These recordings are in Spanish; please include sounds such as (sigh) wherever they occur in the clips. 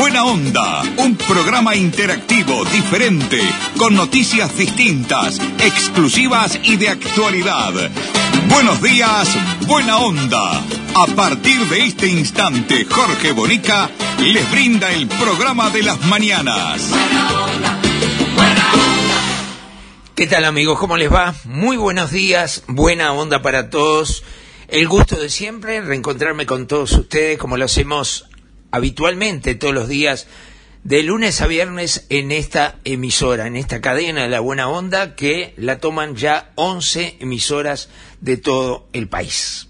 Buena Onda, un programa interactivo, diferente, con noticias distintas, exclusivas y de actualidad. Buenos días, Buena Onda. A partir de este instante, Jorge Bonica les brinda el programa de las mañanas. Buena onda, buena onda. ¿Qué tal amigos? ¿Cómo les va? Muy buenos días, buena onda para todos. El gusto de siempre, reencontrarme con todos ustedes como lo hacemos habitualmente todos los días, de lunes a viernes en esta emisora, en esta cadena de la buena onda que la toman ya 11 emisoras de todo el país.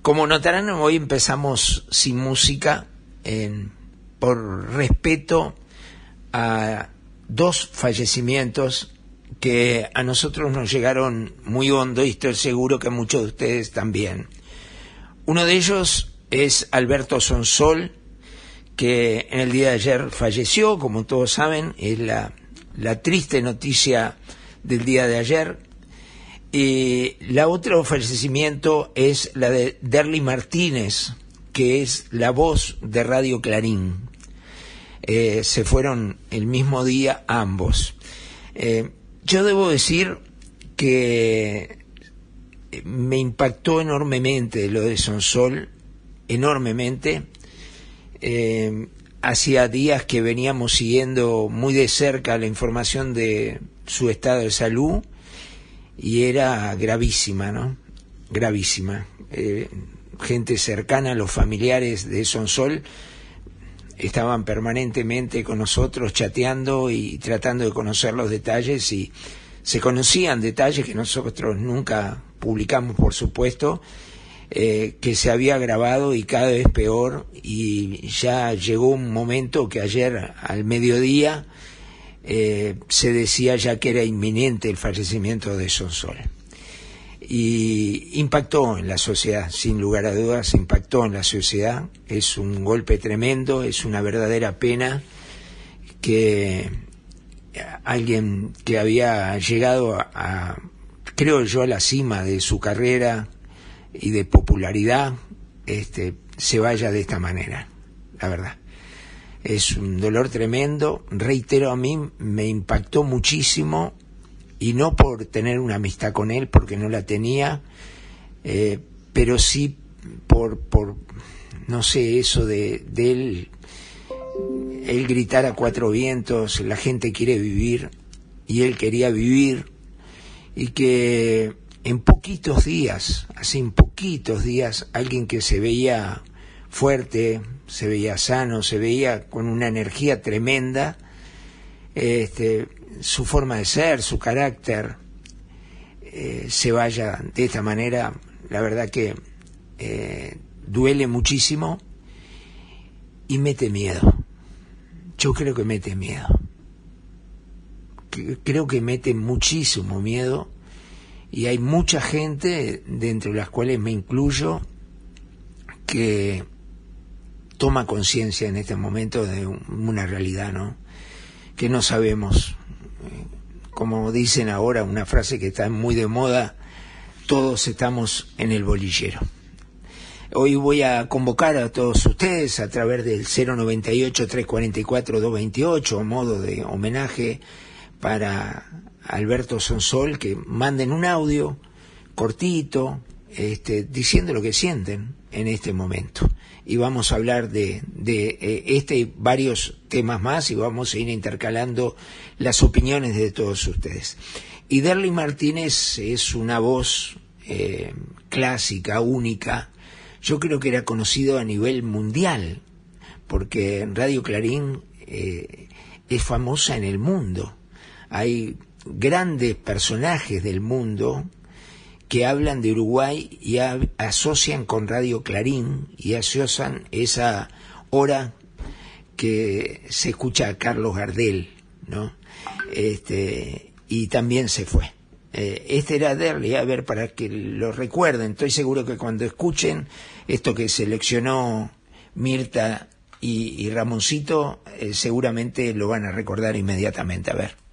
Como notarán, hoy empezamos sin música por respeto a dos fallecimientos que a nosotros nos llegaron muy hondo y estoy seguro que a muchos de ustedes también. Uno de ellos es Alberto Sonsol, que en el día de ayer falleció, como todos saben, es la, la triste noticia del día de ayer. Y la otro fallecimiento es la de Derly Martínez, que es la voz de Radio Clarín. Eh, se fueron el mismo día ambos. Eh, yo debo decir que me impactó enormemente lo de Sonsol, enormemente. Eh, hacía días que veníamos siguiendo muy de cerca la información de su estado de salud y era gravísima, ¿no? Gravísima. Eh, gente cercana, los familiares de Sonsol, estaban permanentemente con nosotros chateando y tratando de conocer los detalles y se conocían detalles que nosotros nunca publicamos, por supuesto, eh, que se había grabado y cada vez peor y ya llegó un momento que ayer al mediodía eh, se decía ya que era inminente el fallecimiento de Sonsol. Y impactó en la sociedad, sin lugar a dudas, impactó en la sociedad. Es un golpe tremendo, es una verdadera pena que alguien que había llegado a, creo yo, a la cima de su carrera y de popularidad, este, se vaya de esta manera, la verdad. Es un dolor tremendo, reitero, a mí me impactó muchísimo y no por tener una amistad con él, porque no la tenía, eh, pero sí por, por, no sé, eso de, de él, él gritar a cuatro vientos, la gente quiere vivir, y él quería vivir, y que en poquitos días, así en poquitos días, alguien que se veía fuerte, se veía sano, se veía con una energía tremenda, este, su forma de ser, su carácter, eh, se vaya de esta manera, la verdad que eh, duele muchísimo y mete miedo. Yo creo que mete miedo. Creo que mete muchísimo miedo y hay mucha gente, dentro de las cuales me incluyo, que toma conciencia en este momento de un- una realidad, ¿no? Que no sabemos. Como dicen ahora, una frase que está muy de moda, todos estamos en el bolillero. Hoy voy a convocar a todos ustedes a través del 098-344-228, a modo de homenaje para Alberto Sonsol, que manden un audio cortito, este, diciendo lo que sienten en este momento. Y vamos a hablar de, de eh, este y varios temas más y vamos a ir intercalando las opiniones de todos ustedes. Y Derly Martínez es una voz eh, clásica, única. Yo creo que era conocido a nivel mundial, porque Radio Clarín eh, es famosa en el mundo. Hay grandes personajes del mundo que hablan de Uruguay y asocian con Radio Clarín y asocian esa hora que se escucha a Carlos Gardel, ¿no? Este, y también se fue. Eh, este era Derly, a ver, para que lo recuerden. Estoy seguro que cuando escuchen esto que seleccionó Mirta y, y Ramoncito eh, seguramente lo van a recordar inmediatamente. A ver.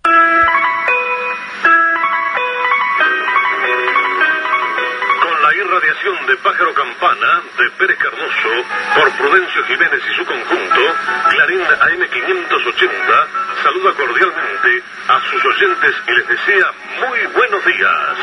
Campana de Pérez Cardoso por Prudencio Jiménez y su conjunto, Clarín AM580 saluda cordialmente a sus oyentes y les desea muy buenos días.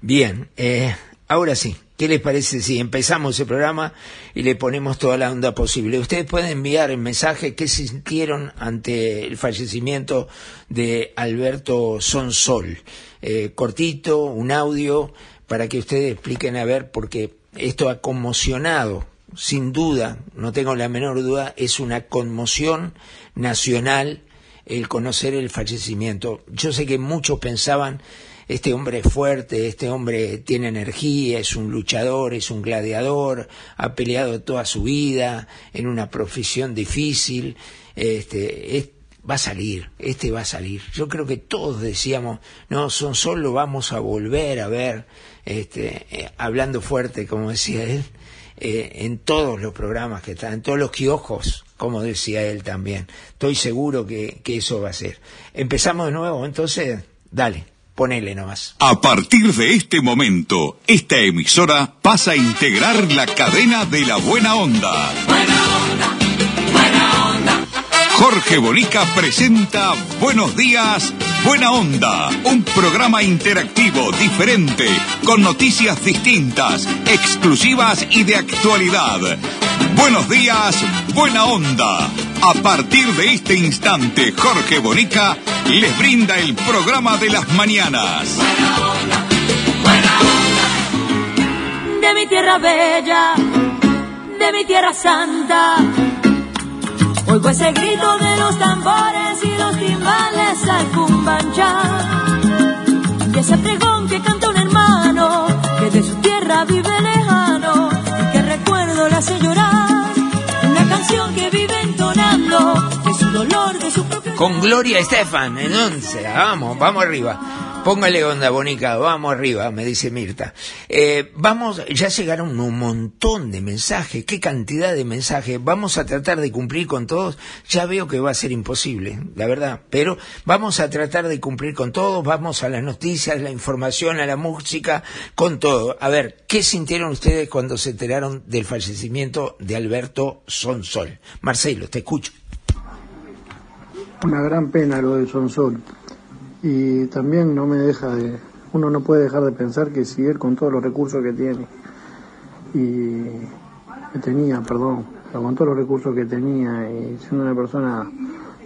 Bien, eh, ahora sí, ¿qué les parece si empezamos el programa y le ponemos toda la onda posible? Ustedes pueden enviar el mensaje que sintieron ante el fallecimiento de Alberto Sonsol. Eh, cortito, un audio, para que ustedes expliquen a ver, porque esto ha conmocionado, sin duda, no tengo la menor duda, es una conmoción nacional el conocer el fallecimiento. Yo sé que muchos pensaban este hombre es fuerte, este hombre tiene energía, es un luchador, es un gladiador, ha peleado toda su vida en una profesión difícil, este, es- va a salir, este va a salir. Yo creo que todos decíamos, no, son solo vamos a volver a ver, este, eh, hablando fuerte, como decía él, eh, en todos los programas que están, en todos los kioscos, como decía él también. Estoy seguro que, que eso va a ser. Empezamos de nuevo, entonces, dale, ponele nomás. A partir de este momento, esta emisora pasa a integrar la cadena de la buena onda. Jorge Bonica presenta Buenos días, Buena Onda, un programa interactivo, diferente, con noticias distintas, exclusivas y de actualidad. Buenos días, Buena Onda. A partir de este instante, Jorge Bonica les brinda el programa de las mañanas. de mi tierra bella, de mi tierra santa. Oigo ese grito de los tambores y los timbales al cumbanchá. Y ese pregón que canta un hermano que de su tierra vive lejano y que recuerdo le hace llorar. Una canción que vive entonando de su dolor, de su propio. Con Gloria Estefan, en once, vamos, vamos arriba. Póngale onda, Bonica, vamos arriba, me dice Mirta. Eh, vamos, ya llegaron un montón de mensajes, qué cantidad de mensajes. Vamos a tratar de cumplir con todos. Ya veo que va a ser imposible, la verdad, pero vamos a tratar de cumplir con todos. Vamos a las noticias, la información, a la música, con todo. A ver, ¿qué sintieron ustedes cuando se enteraron del fallecimiento de Alberto Sonsol? Marcelo, te escucho. una gran pena lo de Sonsol. Y también no me deja de, uno no puede dejar de pensar que si él con todos los recursos que tiene y que tenía, perdón, pero con todos los recursos que tenía y siendo una persona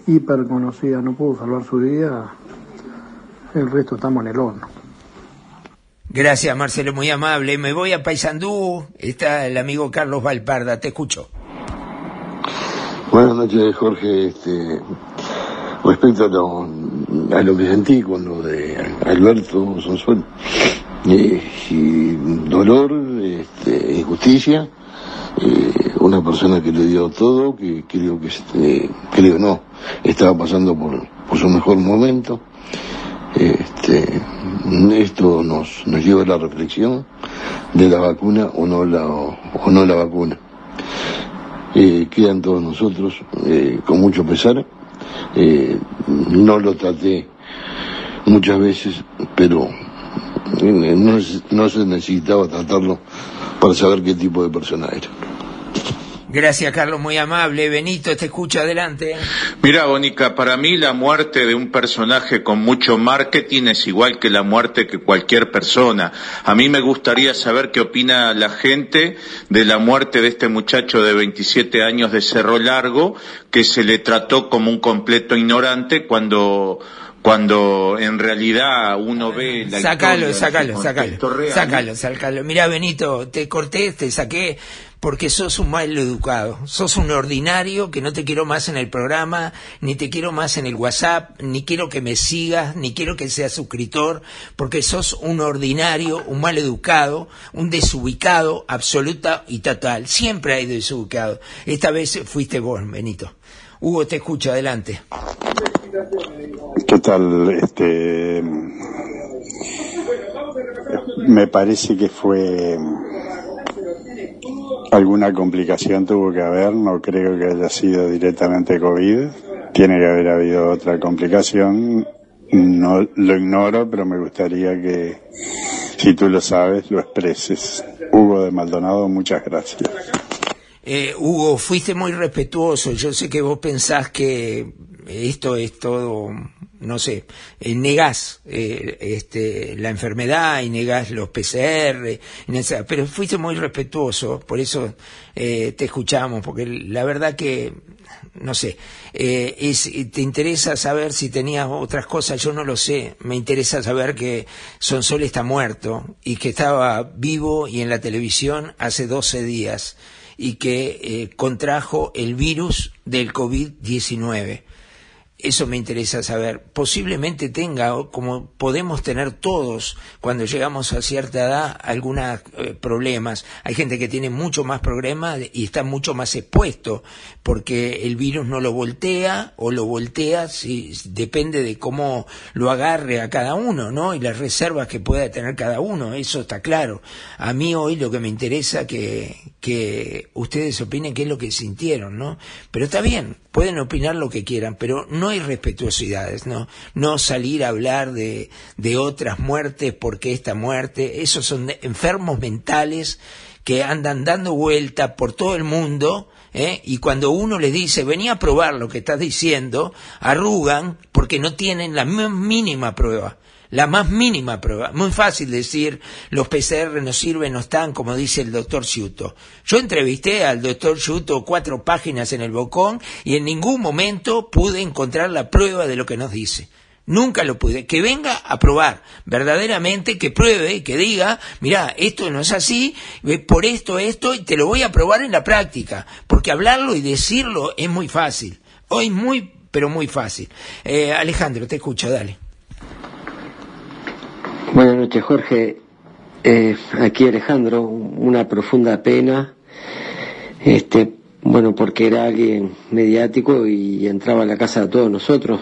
hiper conocida no pudo salvar su vida, el resto estamos en el horno. Gracias, Marcelo, muy amable. Me voy a Paysandú. Está el amigo Carlos Valparda. Te escucho. Buenas noches, Jorge. Este, respecto a lo, a lo que sentí con lo de Alberto Sonsol, eh, y dolor, este, injusticia, eh, una persona que le dio todo, que creo que, este, creo no, estaba pasando por, por su mejor momento. Este, esto nos, nos lleva a la reflexión de la vacuna o no la, o no la vacuna eh, quedan todos nosotros eh, con mucho pesar. Eh, no lo traté muchas veces, pero eh, no, no se necesitaba tratarlo para saber qué tipo de persona era. Gracias, Carlos, muy amable. Benito, te escucho adelante. Mira, Bonica, para mí la muerte de un personaje con mucho marketing es igual que la muerte que cualquier persona. A mí me gustaría saber qué opina la gente de la muerte de este muchacho de 27 años de Cerro Largo, que se le trató como un completo ignorante cuando cuando en realidad uno ve la Sácalo, historia sácalo. contexto real. Sácalo, sácalo. Mira, Benito, te corté, te saqué porque sos un mal educado. Sos un ordinario que no te quiero más en el programa, ni te quiero más en el WhatsApp, ni quiero que me sigas, ni quiero que seas suscriptor, porque sos un ordinario, un mal educado, un desubicado, absoluta y total. Siempre hay desubicado. Esta vez fuiste vos, Benito. Hugo, te escucho, adelante. ¿Qué tal? Este, me parece que fue alguna complicación tuvo que haber, no creo que haya sido directamente COVID, tiene que haber habido otra complicación, no lo ignoro, pero me gustaría que, si tú lo sabes, lo expreses. Hugo de Maldonado, muchas gracias. Eh, Hugo, fuiste muy respetuoso. Yo sé que vos pensás que esto es todo, no sé, eh, negás eh, este, la enfermedad y negás los PCR, pero fuiste muy respetuoso, por eso eh, te escuchamos, porque la verdad que, no sé, eh, es, te interesa saber si tenías otras cosas, yo no lo sé, me interesa saber que Sonsol está muerto y que estaba vivo y en la televisión hace 12 días y que eh, contrajo el virus del COVID-19. Eso me interesa saber. Posiblemente tenga, como podemos tener todos cuando llegamos a cierta edad, algunos eh, problemas. Hay gente que tiene mucho más problemas y está mucho más expuesto porque el virus no lo voltea o lo voltea si depende de cómo lo agarre a cada uno, ¿no? Y las reservas que pueda tener cada uno, eso está claro. A mí hoy lo que me interesa que que ustedes opinen qué es lo que sintieron, ¿no? Pero está bien, pueden opinar lo que quieran, pero no hay respetuosidades, ¿no? No salir a hablar de, de otras muertes porque esta muerte, esos son enfermos mentales que andan dando vuelta por todo el mundo, ¿eh? y cuando uno les dice, vení a probar lo que estás diciendo, arrugan porque no tienen la mínima prueba. La más mínima prueba. Muy fácil decir, los PCR no sirven, no están, como dice el doctor Ciuto. Yo entrevisté al doctor Ciuto cuatro páginas en el Bocón y en ningún momento pude encontrar la prueba de lo que nos dice. Nunca lo pude. Que venga a probar, verdaderamente, que pruebe, que diga, mira, esto no es así, por esto, esto, y te lo voy a probar en la práctica. Porque hablarlo y decirlo es muy fácil. Hoy muy, pero muy fácil. Eh, Alejandro, te escucho, dale. Buenas noches, Jorge. Eh, aquí Alejandro, una profunda pena. Este, bueno, porque era alguien mediático y entraba a la casa de todos nosotros.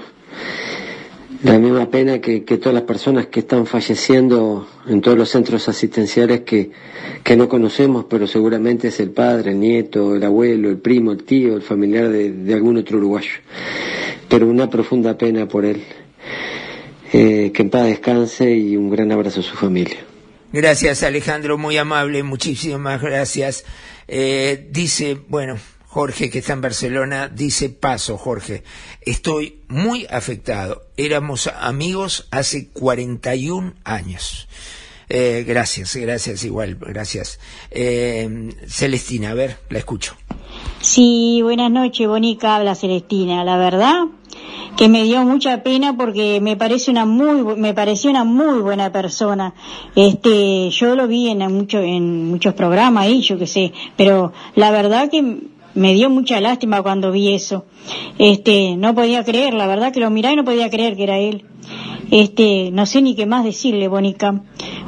La misma pena que, que todas las personas que están falleciendo en todos los centros asistenciales que, que no conocemos, pero seguramente es el padre, el nieto, el abuelo, el primo, el tío, el familiar de, de algún otro uruguayo. Pero una profunda pena por él. Eh, que en paz descanse y un gran abrazo a su familia. Gracias Alejandro, muy amable, muchísimas gracias. Eh, dice, bueno, Jorge que está en Barcelona, dice, paso Jorge, estoy muy afectado. Éramos amigos hace 41 años. Eh, gracias, gracias igual, gracias. Eh, Celestina, a ver, la escucho. Sí, buenas noches, Bonica, habla Celestina. La verdad que me dio mucha pena porque me parece una muy, me pareció una muy buena persona. Este, yo lo vi en mucho, en muchos programas ahí, yo qué sé, pero la verdad que me dio mucha lástima cuando vi eso. Este, no podía creer, la verdad que lo miraba y no podía creer que era él. Este, no sé ni qué más decirle, Bonica.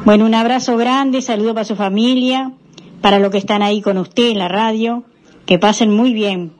Bueno, un abrazo grande, saludo para su familia, para los que están ahí con usted en la radio. Que pasen muy bien.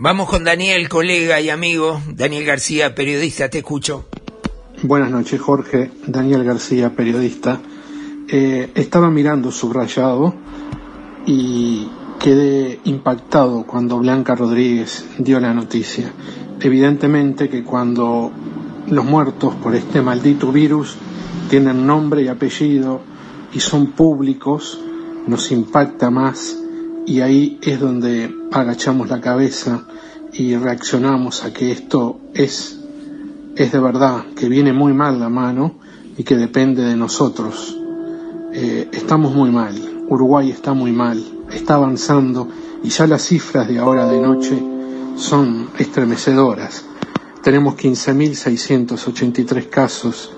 Vamos con Daniel, colega y amigo, Daniel García, periodista, te escucho. Buenas noches, Jorge. Daniel García, periodista. Eh, estaba mirando subrayado y quedé impactado cuando Blanca Rodríguez dio la noticia. Evidentemente que cuando los muertos por este maldito virus tienen nombre y apellido y son públicos, nos impacta más y ahí es donde agachamos la cabeza y reaccionamos a que esto es es de verdad que viene muy mal la mano y que depende de nosotros. Eh, estamos muy mal, Uruguay está muy mal, está avanzando y ya las cifras de ahora de noche son estremecedoras. Tenemos 15.683 casos,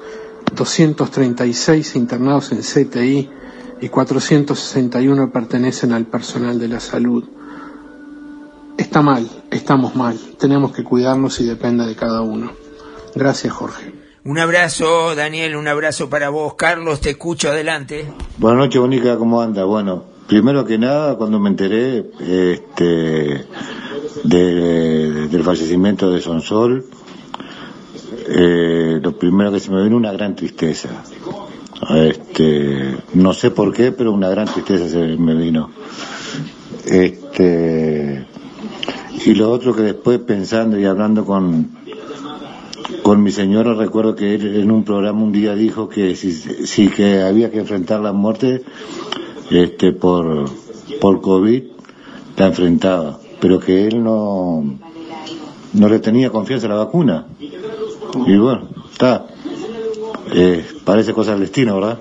236 internados en CTI y 461 pertenecen al personal de la salud. Está mal, estamos mal, tenemos que cuidarnos y depende de cada uno. Gracias, Jorge. Un abrazo, Daniel, un abrazo para vos. Carlos, te escucho adelante. Buenas noches, Bonica, ¿cómo anda? Bueno, primero que nada, cuando me enteré este, de- del fallecimiento de Sonsol, eh, lo primero que se me vino una gran tristeza. Este, no sé por qué, pero una gran tristeza se me vino. Este, y lo otro que después pensando y hablando con, con mi señora recuerdo que él en un programa un día dijo que si, si que había que enfrentar la muerte este por por covid la enfrentaba. Pero que él no no le tenía confianza a la vacuna. Y bueno está. Eh, parece cosa del destino verdad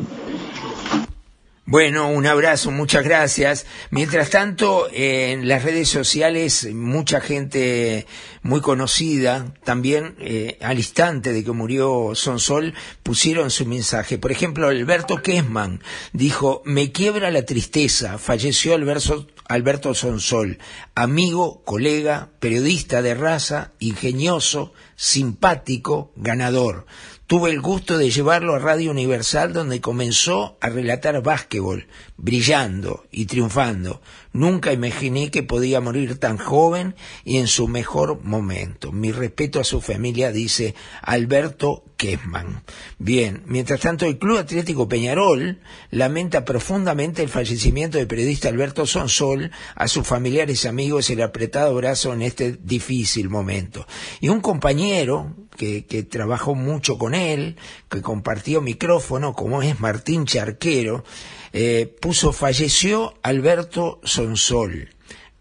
Bueno, un abrazo, muchas gracias. Mientras tanto, en las redes sociales, mucha gente muy conocida, también eh, al instante de que murió Sonsol, pusieron su mensaje. Por ejemplo, Alberto Kessman dijo, me quiebra la tristeza, falleció Alberto, Alberto Sonsol, amigo, colega, periodista de raza, ingenioso, simpático, ganador. Tuve el gusto de llevarlo a Radio Universal donde comenzó a relatar básquetbol, brillando y triunfando. Nunca imaginé que podía morir tan joven y en su mejor momento. Mi respeto a su familia, dice Alberto Kessman. Bien, mientras tanto el Club Atlético Peñarol lamenta profundamente el fallecimiento del periodista Alberto Sonsol, a sus familiares y amigos el apretado brazo en este difícil momento. Y un compañero que, que trabajó mucho con él, que compartió micrófono, como es Martín Charquero, eh, puso falleció Alberto Sonsol.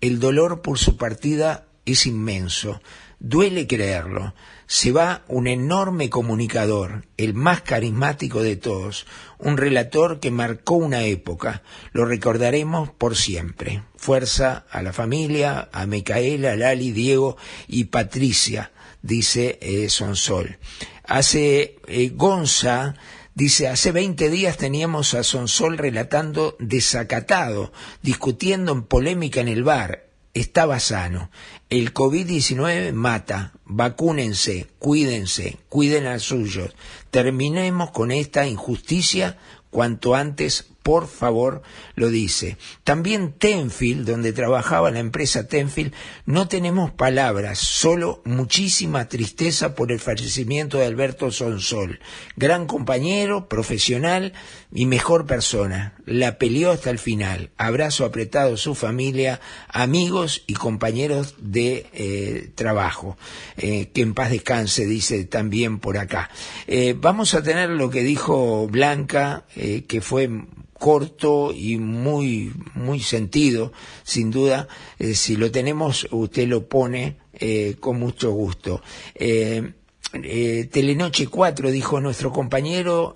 El dolor por su partida es inmenso. Duele creerlo. Se va un enorme comunicador, el más carismático de todos, un relator que marcó una época. Lo recordaremos por siempre. Fuerza a la familia, a Micaela, Lali, Diego y Patricia, dice eh, Sonsol. Hace eh, Gonza Dice, hace 20 días teníamos a Sonsol relatando desacatado, discutiendo en polémica en el bar. Estaba sano. El COVID-19 mata. Vacúnense, cuídense, cuiden a suyos. Terminemos con esta injusticia cuanto antes, por favor, lo dice. También Tenfield, donde trabajaba la empresa Tenfield, no tenemos palabras, solo muchísima tristeza por el fallecimiento de Alberto Sonsol. Gran compañero, profesional y mejor persona. La peleó hasta el final. Abrazo apretado a su familia, amigos y compañeros de eh, trabajo. Eh, que en paz descanse, dice también por acá. Eh, vamos a tener lo que dijo Blanca, que fue corto y muy muy sentido sin duda eh, si lo tenemos usted lo pone eh, con mucho gusto eh, eh, Telenoche 4 dijo nuestro compañero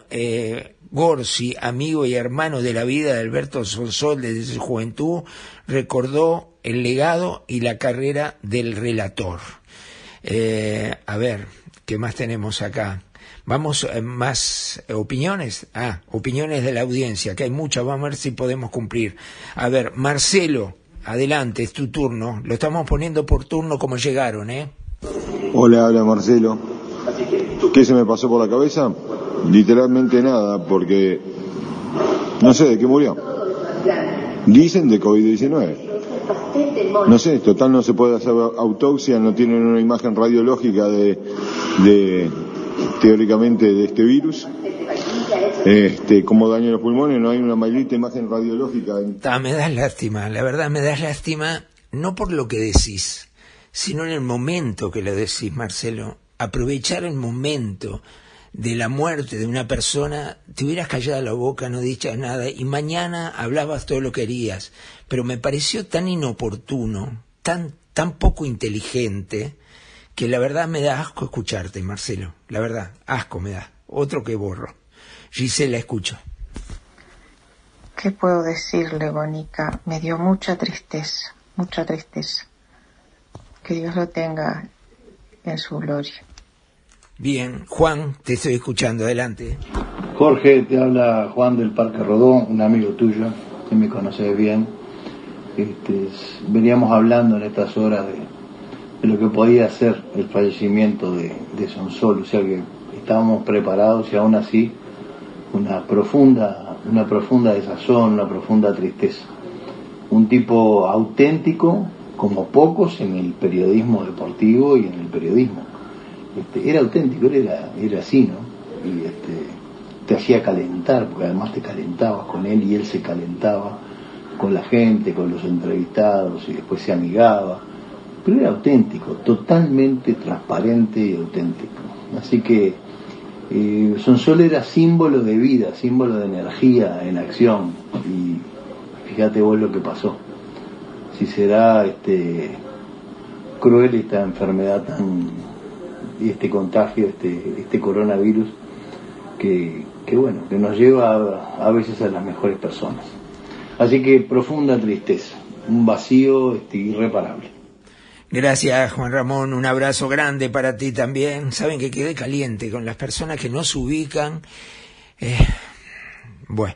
Gorsi, amigo y hermano de la vida de Alberto Sonsol desde su juventud, recordó el legado y la carrera del relator. A ver, ¿qué más tenemos acá? Vamos, eh, más opiniones. Ah, opiniones de la audiencia, que hay muchas, vamos a ver si podemos cumplir. A ver, Marcelo, adelante, es tu turno. Lo estamos poniendo por turno como llegaron, ¿eh? Hola, habla Marcelo. ¿Qué se me pasó por la cabeza? Literalmente nada, porque no sé de qué murió. Dicen de COVID-19. No sé, total no se puede hacer autopsia, no tienen una imagen radiológica de teóricamente de este virus. Este, como daño los pulmones, no hay una maldita imagen radiológica. Me das lástima, la verdad me das lástima, no por lo que decís, sino en el momento que lo decís, Marcelo. Aprovechar el momento de la muerte de una persona, te hubieras callado la boca, no dichas nada, y mañana hablabas todo lo que querías. Pero me pareció tan inoportuno, tan, tan poco inteligente, que la verdad me da asco escucharte, Marcelo. La verdad, asco me da. Otro que borro. Gisela, escucho. ¿Qué puedo decirle, Bonica? Me dio mucha tristeza, mucha tristeza. Que Dios lo tenga en su gloria. Bien, Juan, te estoy escuchando, adelante. Jorge, te habla Juan del Parque Rodó, un amigo tuyo, que me conoces bien. Este, veníamos hablando en estas horas de, lo que podía ser el fallecimiento de, de Sonsol, o sea que estábamos preparados y aún así una profunda, una profunda desazón, una profunda tristeza. Un tipo auténtico, como pocos en el periodismo deportivo y en el periodismo. Este, era auténtico, era, era así, ¿no? Y este, te hacía calentar, porque además te calentabas con él y él se calentaba con la gente, con los entrevistados y después se amigaba. Pero era auténtico, totalmente transparente y auténtico. Así que eh, Sonsol era símbolo de vida, símbolo de energía en acción. Y fíjate vos lo que pasó. Si será este cruel esta enfermedad tan este contagio, este, este coronavirus, que, bueno, que nos lleva a, a, veces a las mejores personas. Así que profunda tristeza, un vacío este, irreparable. Gracias, Juan Ramón. Un abrazo grande para ti también. Saben que quedé caliente con las personas que no se ubican. Eh, bueno,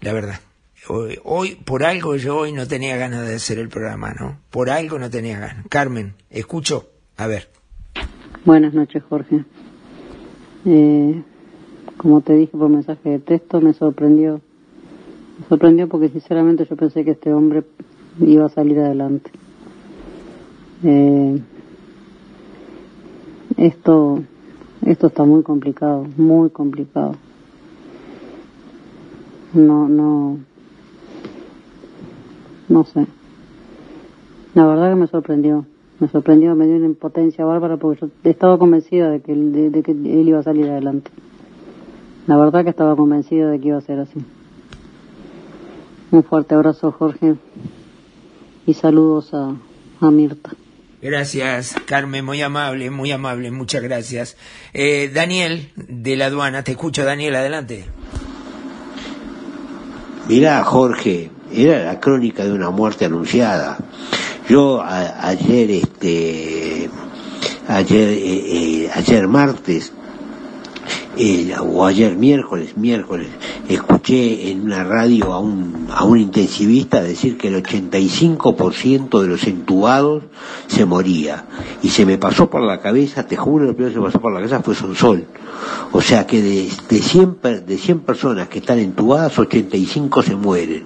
la verdad. Hoy, hoy, por algo yo hoy no tenía ganas de hacer el programa, ¿no? Por algo no tenía ganas. Carmen, escucho. A ver. Buenas noches, Jorge. Eh, como te dije por mensaje de texto, me sorprendió. Me sorprendió porque sinceramente yo pensé que este hombre iba a salir adelante. Eh, esto, esto está muy complicado, muy complicado. No, no, no sé. La verdad que me sorprendió, me sorprendió, me dio una impotencia bárbara porque yo estaba convencida de que, de, de que él iba a salir adelante. La verdad que estaba convencida de que iba a ser así. Un fuerte abrazo, Jorge, y saludos a, a Mirta. Gracias, Carmen, muy amable, muy amable, muchas gracias. Eh, Daniel, de la aduana, te escucho, Daniel, adelante. Mirá, Jorge, era la crónica de una muerte anunciada. Yo a, ayer, este, ayer, eh, eh, ayer martes, eh, o ayer miércoles, miércoles, escuché en una radio a un, a un intensivista decir que el 85% de los entubados se moría. Y se me pasó por la cabeza, te juro, lo primero que se pasó por la cabeza fue Sonsol. O sea que de, de, 100, de 100 personas que están entubadas, 85 se mueren.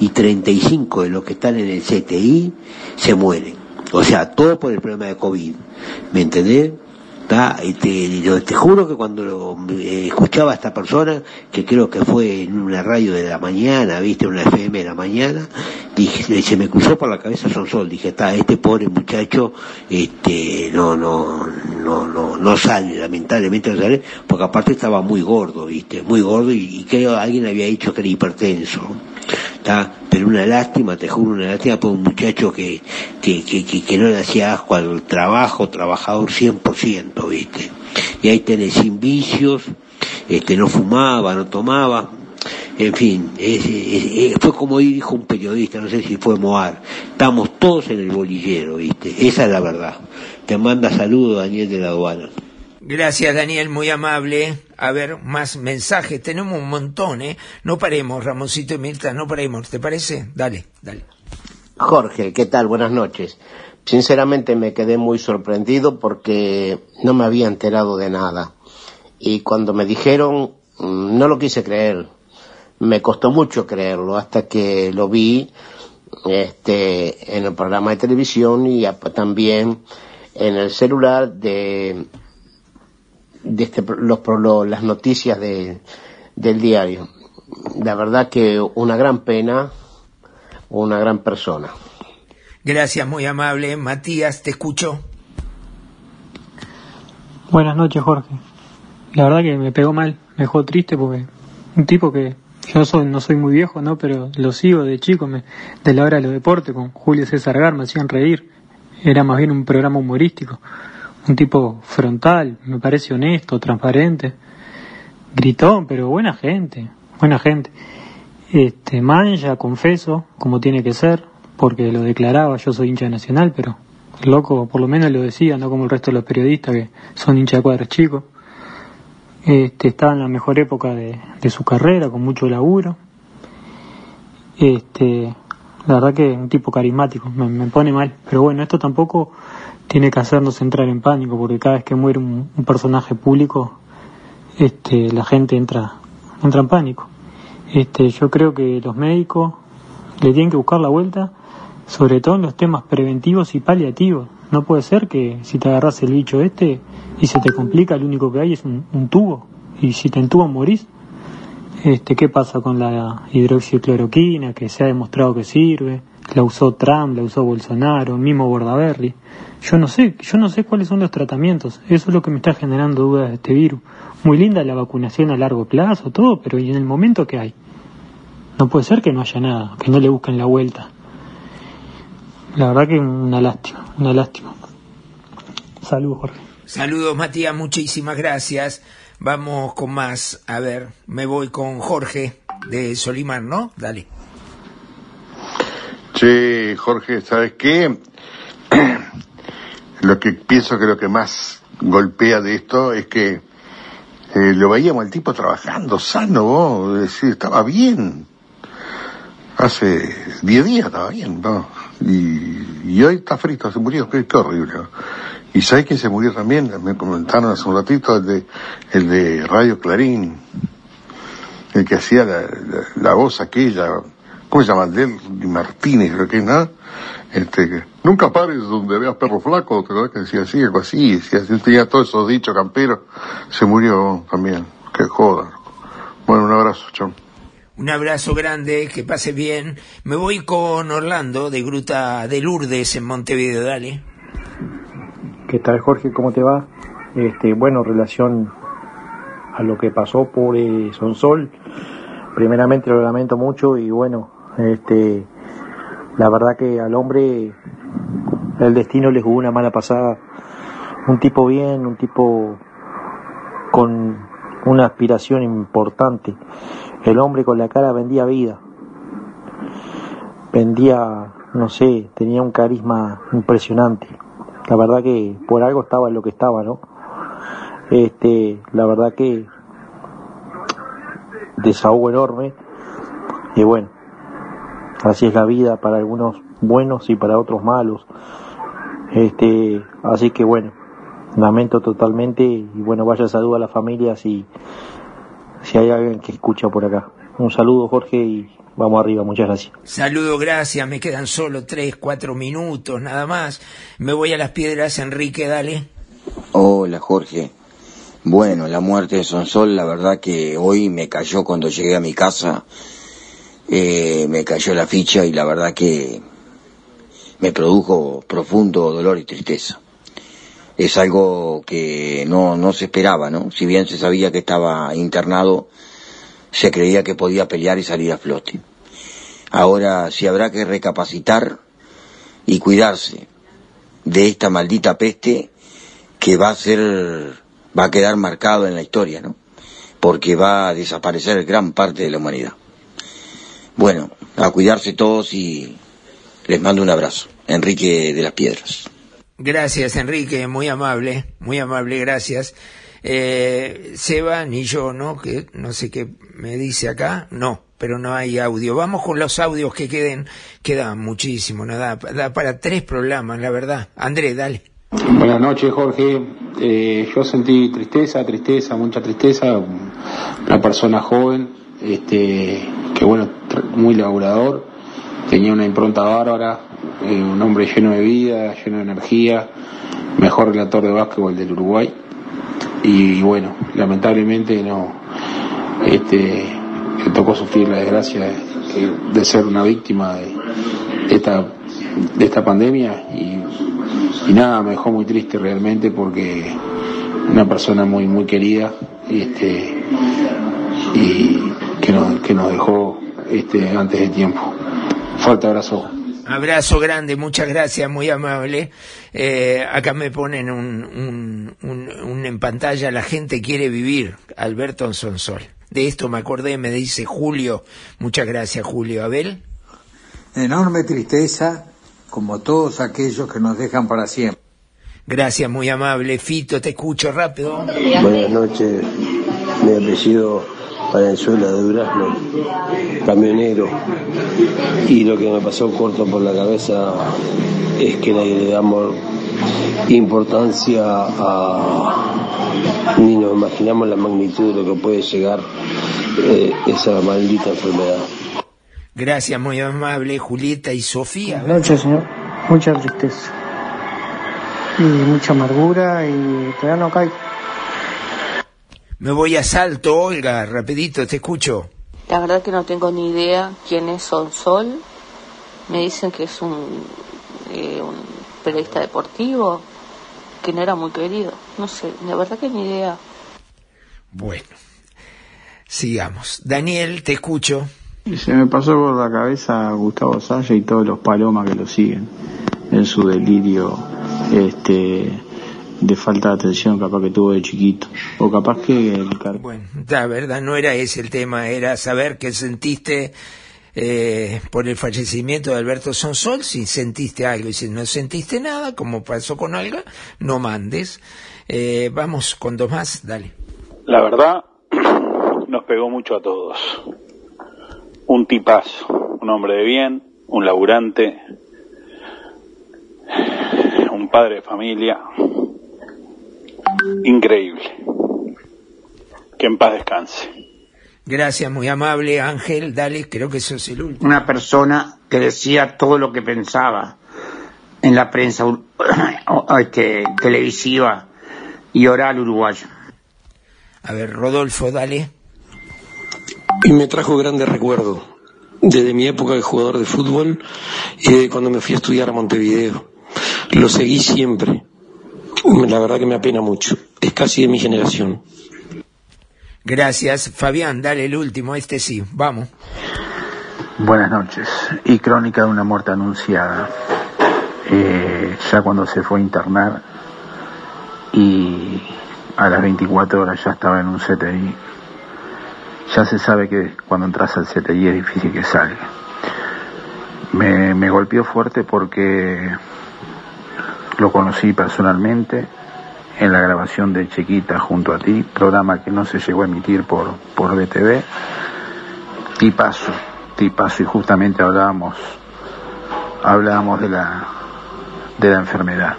Y 35 de los que están en el CTI se mueren. O sea, todo por el problema de COVID. ¿Me entendés? Y te, yo te juro que cuando lo, eh, escuchaba a esta persona, que creo que fue en una radio de la mañana, viste, una FM de la mañana, dije, se me cruzó por la cabeza Sonsol, dije, está, este pobre muchacho, este, no, no, no, no, no sale, lamentablemente no sale, porque aparte estaba muy gordo, viste, muy gordo, y, y creo alguien había dicho que era hipertenso. ¿Está? Pero una lástima, te juro, una lástima por un muchacho que, que, que, que, no le hacía asco al trabajo, trabajador 100%, ¿viste? Y ahí tenés sin vicios, este, no fumaba, no tomaba, en fin, fue como dijo un periodista, no sé si fue Moar, estamos todos en el bolillero, ¿viste? Esa es la verdad. Te manda saludos Daniel de la aduana. Gracias, Daniel, muy amable. A ver, más mensajes. Tenemos un montón, ¿eh? No paremos, Ramoncito y Mirta, no paremos. ¿Te parece? Dale, dale. Jorge, ¿qué tal? Buenas noches. Sinceramente me quedé muy sorprendido porque no me había enterado de nada. Y cuando me dijeron, mm, no lo quise creer. Me costó mucho creerlo hasta que lo vi este, en el programa de televisión y también en el celular de de este, los, las noticias de, del diario. La verdad que una gran pena, una gran persona. Gracias, muy amable. Matías, te escucho. Buenas noches, Jorge. La verdad que me pegó mal, me dejó triste porque un tipo que yo soy, no soy muy viejo, ¿no? Pero lo sigo de chico, me, de la hora de los deportes, con Julio César Gar, me hacían reír. Era más bien un programa humorístico un tipo frontal, me parece honesto, transparente, gritón, pero buena gente, buena gente. Este, mancha, confeso, como tiene que ser, porque lo declaraba, yo soy hincha nacional, pero loco por lo menos lo decía, no como el resto de los periodistas que son hincha de cuadros chicos. Este, estaba en la mejor época de, de su carrera, con mucho laburo. Este, la verdad que un tipo carismático, me, me pone mal. Pero bueno, esto tampoco tiene que hacernos entrar en pánico, porque cada vez que muere un, personaje público, este, la gente entra, entra en pánico. Este, yo creo que los médicos le tienen que buscar la vuelta, sobre todo en los temas preventivos y paliativos. No puede ser que si te agarras el bicho este y se te complica, lo único que hay es un, un tubo. Y si te entuban morís. Este, ¿Qué pasa con la hidroxicloroquina, que se ha demostrado que sirve? La usó Trump, la usó Bolsonaro, el mismo Bordaberry. Yo no sé, yo no sé cuáles son los tratamientos. Eso es lo que me está generando dudas de este virus. Muy linda la vacunación a largo plazo, todo, pero ¿y en el momento que hay? No puede ser que no haya nada, que no le busquen la vuelta. La verdad que una lástima, una lástima. Saludos, Jorge. Saludos, Matías, muchísimas gracias. Vamos con más. A ver, me voy con Jorge de Solimar, ¿no? Dale. Che, Jorge, ¿sabes qué? (clears throat) lo que pienso que lo que más golpea de esto es que eh, lo veíamos el tipo trabajando sano, vos, decir, estaba bien. Hace 10 días estaba bien, ¿no? Y, hoy está frito, se murió, qué, qué horrible. ¿Y sabes quién se murió también? Me comentaron hace un ratito, el de, el de Radio Clarín, el que hacía la voz aquella, ¿cómo se llama? Del Martínez, creo que, ¿no? Este, que, nunca pares donde veas perro flaco, ¿te acuerdas que decía así, algo así? Decía, así, tenía todos esos dichos camperos, se murió también, qué joda. Bueno, un abrazo, chao. Un abrazo grande, que pase bien. Me voy con Orlando de Gruta de Lourdes en Montevideo, dale. ¿Qué tal Jorge? ¿Cómo te va? Este, bueno, relación a lo que pasó por eh, Sonsol, primeramente lo lamento mucho y bueno, este, la verdad que al hombre el destino le jugó una mala pasada. Un tipo bien, un tipo con una aspiración importante. El hombre con la cara vendía vida. Vendía, no sé, tenía un carisma impresionante. La verdad que por algo estaba en lo que estaba, ¿no? Este, la verdad que desahogo enorme. Y bueno, así es la vida para algunos buenos y para otros malos. Este, así que bueno, lamento totalmente y bueno, vaya saludo a la familia si, si hay alguien que escucha por acá. Un saludo Jorge y vamos arriba, muchas gracias. Saludo, gracias. Me quedan solo tres, cuatro minutos, nada más. Me voy a las piedras, Enrique, dale. Hola Jorge. Bueno, la muerte de Sonsol, la verdad que hoy me cayó cuando llegué a mi casa, eh, me cayó la ficha y la verdad que me produjo profundo dolor y tristeza. Es algo que no, no se esperaba, ¿no? Si bien se sabía que estaba internado, se creía que podía pelear y salir a flote. Ahora sí habrá que recapacitar y cuidarse de esta maldita peste que va a ser, va a quedar marcado en la historia, ¿no? Porque va a desaparecer gran parte de la humanidad. Bueno, a cuidarse todos y les mando un abrazo. Enrique de las Piedras. Gracias, Enrique, muy amable, muy amable, gracias. Eh, Seba, ni yo, ¿no? Que no sé qué me dice acá, no, pero no hay audio. Vamos con los audios que queden, quedan muchísimo, ¿no? Da, da para tres programas, la verdad. Andrés, dale. Buenas noches, Jorge. Eh, yo sentí tristeza, tristeza, mucha tristeza. Una persona joven, este, que bueno, muy laburador, tenía una impronta bárbara, eh, un hombre lleno de vida, lleno de energía, mejor relator de básquetbol del Uruguay. Y bueno, lamentablemente no, este, le tocó sufrir la desgracia de, ser una víctima de, de esta, de esta pandemia y y nada, me dejó muy triste realmente porque una persona muy muy querida este y que nos, que nos dejó este antes de tiempo. Fuerte abrazo. Abrazo grande, muchas gracias, muy amable. Eh, acá me ponen un, un, un, un, en pantalla, la gente quiere vivir, Alberto Sonsol. De esto me acordé, me dice Julio. Muchas gracias, Julio. Abel. Enorme tristeza como todos aquellos que nos dejan para siempre. Gracias, muy amable. Fito, te escucho rápido. Buenas noches, mi apellido Valenzuela de Durazno, camionero. Y lo que me pasó corto por la cabeza es que le damos importancia a ni nos imaginamos la magnitud de lo que puede llegar eh, esa maldita enfermedad. Gracias, muy amable, Julieta y Sofía. Buenas noches, señor. Mucha tristeza. Y mucha amargura y todavía no caigo. Me voy a salto, Olga, rapidito, te escucho. La verdad que no tengo ni idea quién es Sol. Me dicen que es un, eh, un periodista deportivo, que no era muy querido. No sé, la verdad que ni idea. Bueno, sigamos. Daniel, te escucho. Y se me pasó por la cabeza a Gustavo Saya y todos los palomas que lo siguen en su delirio este de falta de atención capaz que tuvo de chiquito o capaz que el Bueno, la verdad no era ese el tema, era saber qué sentiste eh, por el fallecimiento de Alberto Sonsol, si sentiste algo y si no sentiste nada, como pasó con Olga, no mandes. Eh, vamos con dos más, dale. La verdad, (clears throat) nos pegó mucho a todos. Un tipazo, un hombre de bien, un laburante, un padre de familia. Increíble. Que en paz descanse. Gracias, muy amable Ángel, dale, creo que eso es el último. una persona que decía todo lo que pensaba en la prensa (coughs) este, televisiva y oral uruguaya. A ver, Rodolfo, dale. y me trajo grandes recuerdos desde mi época de jugador de fútbol y de cuando me fui a estudiar a Montevideo. Lo seguí siempre. La verdad que me apena mucho. Es casi de mi generación. Gracias, Fabián, dale el último, este sí, vamos. Buenas noches. Y crónica de una muerte anunciada. Eh, ya cuando se fue a internar y a las 24 horas ya estaba en un CTI. Ya se sabe que cuando entras al CTI es difícil que salga. Me, me golpeó fuerte porque lo conocí personalmente en la grabación de Chiquita junto a ti, programa que no se llegó a emitir por, por BTV. Tipazo, tipazo, y justamente hablábamos, hablábamos de la, de la enfermedad,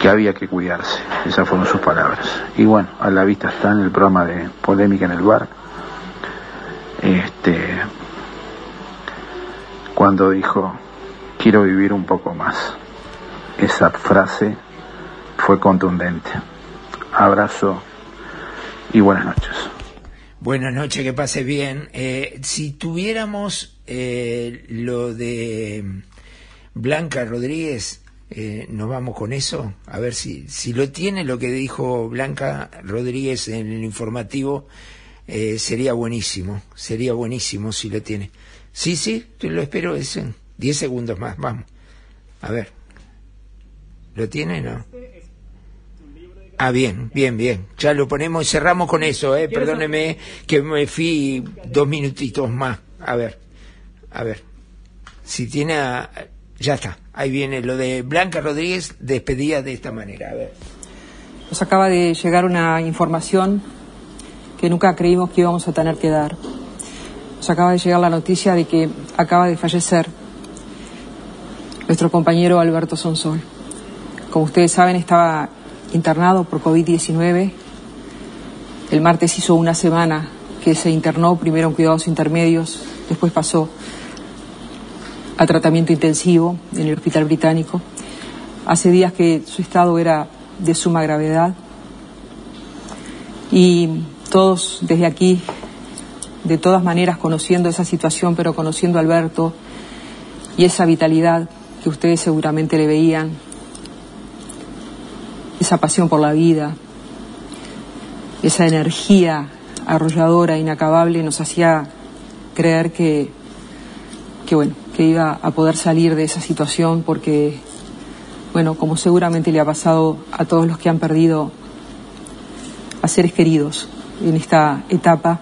que había que cuidarse, esas fueron sus palabras. Y bueno, a la vista está en el programa de Polémica en el Bar, este, cuando dijo, quiero vivir un poco más. Esa frase fue contundente. Abrazo y buenas noches. Buenas noches, que pase bien. Eh, si tuviéramos eh, lo de Blanca Rodríguez, eh, nos vamos con eso, a ver si, si lo tiene lo que dijo Blanca Rodríguez en el informativo, eh, sería buenísimo, sería buenísimo si lo tiene. Sí, sí, lo espero, es en 10 segundos más, vamos. A ver. ¿Lo tiene no? Ah, bien, bien, bien. Ya lo ponemos y cerramos con eso, ¿eh? Perdóneme que me fui dos minutitos más. A ver, a ver. Si tiene... a- Ya está, ahí viene lo de Blanca Rodríguez, despedida de esta manera. A ver. Nos acaba de llegar una información que nunca creímos que íbamos a tener que dar. Nos acaba de llegar la noticia de que acaba de fallecer nuestro compañero Alberto Sonsol. Como ustedes saben, estaba internado por COVID-19. El martes hizo una semana que se internó, primero en cuidados intermedios, después pasó a tratamiento intensivo en el Hospital Británico. Hace días que su estado era de suma gravedad y todos desde aquí, de todas maneras, conociendo esa situación, pero conociendo a Alberto y esa vitalidad que ustedes seguramente le veían, esa pasión por la vida, esa energía arrolladora, inacabable, nos hacía creer que, que bueno, que iba a poder salir de esa situación porque, bueno, como seguramente le ha pasado a todos los que han perdido a seres queridos en esta etapa,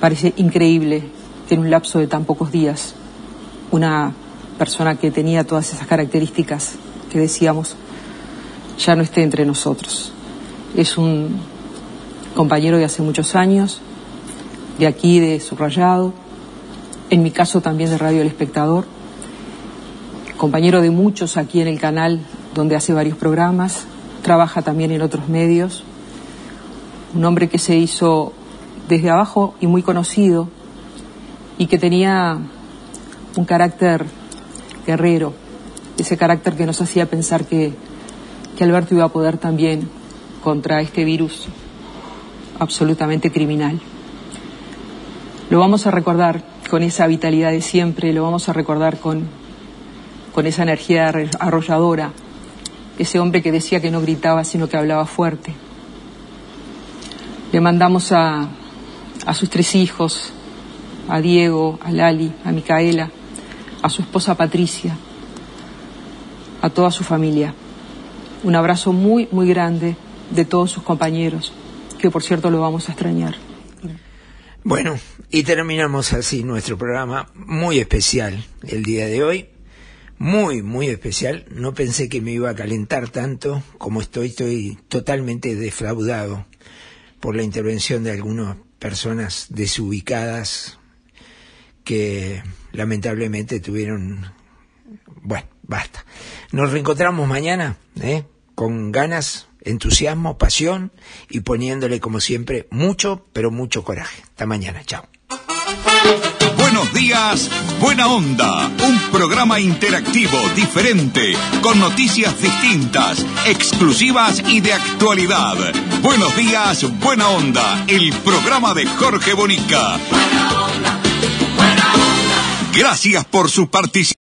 parece increíble que en un lapso de tan pocos días una persona que tenía todas esas características que decíamos ya no esté entre nosotros. Es un compañero de hace muchos años, de aquí de Subrayado, en mi caso también de Radio El Espectador, compañero de muchos aquí en el canal donde hace varios programas, trabaja también en otros medios, un hombre que se hizo desde abajo y muy conocido y que tenía un carácter guerrero, ese carácter que nos hacía pensar que, que Alberto iba a poder también contra este virus absolutamente criminal. Lo vamos a recordar con esa vitalidad de siempre, lo vamos a recordar con, con esa energía arrolladora, ese hombre que decía que no gritaba sino que hablaba fuerte. Le mandamos a, a sus tres hijos, a Diego, a Lali, a Micaela, a su esposa Patricia, a toda su familia. Un abrazo muy, muy grande de todos sus compañeros, que por cierto lo vamos a extrañar. Bueno, y terminamos así nuestro programa muy especial el día de hoy. Muy, muy especial. No pensé que me iba a calentar tanto como estoy. Estoy totalmente defraudado por la intervención de algunas personas desubicadas que lamentablemente tuvieron... Bueno, basta. Nos reencontramos mañana, ¿eh? Con ganas, entusiasmo, pasión y poniéndole como siempre mucho, pero mucho coraje. Hasta mañana, chao. Buenos días, buena onda. Un programa interactivo, diferente, con noticias distintas, exclusivas y de actualidad. Buenos días, buena onda. El programa de Jorge Bonica. Gracias por su participación.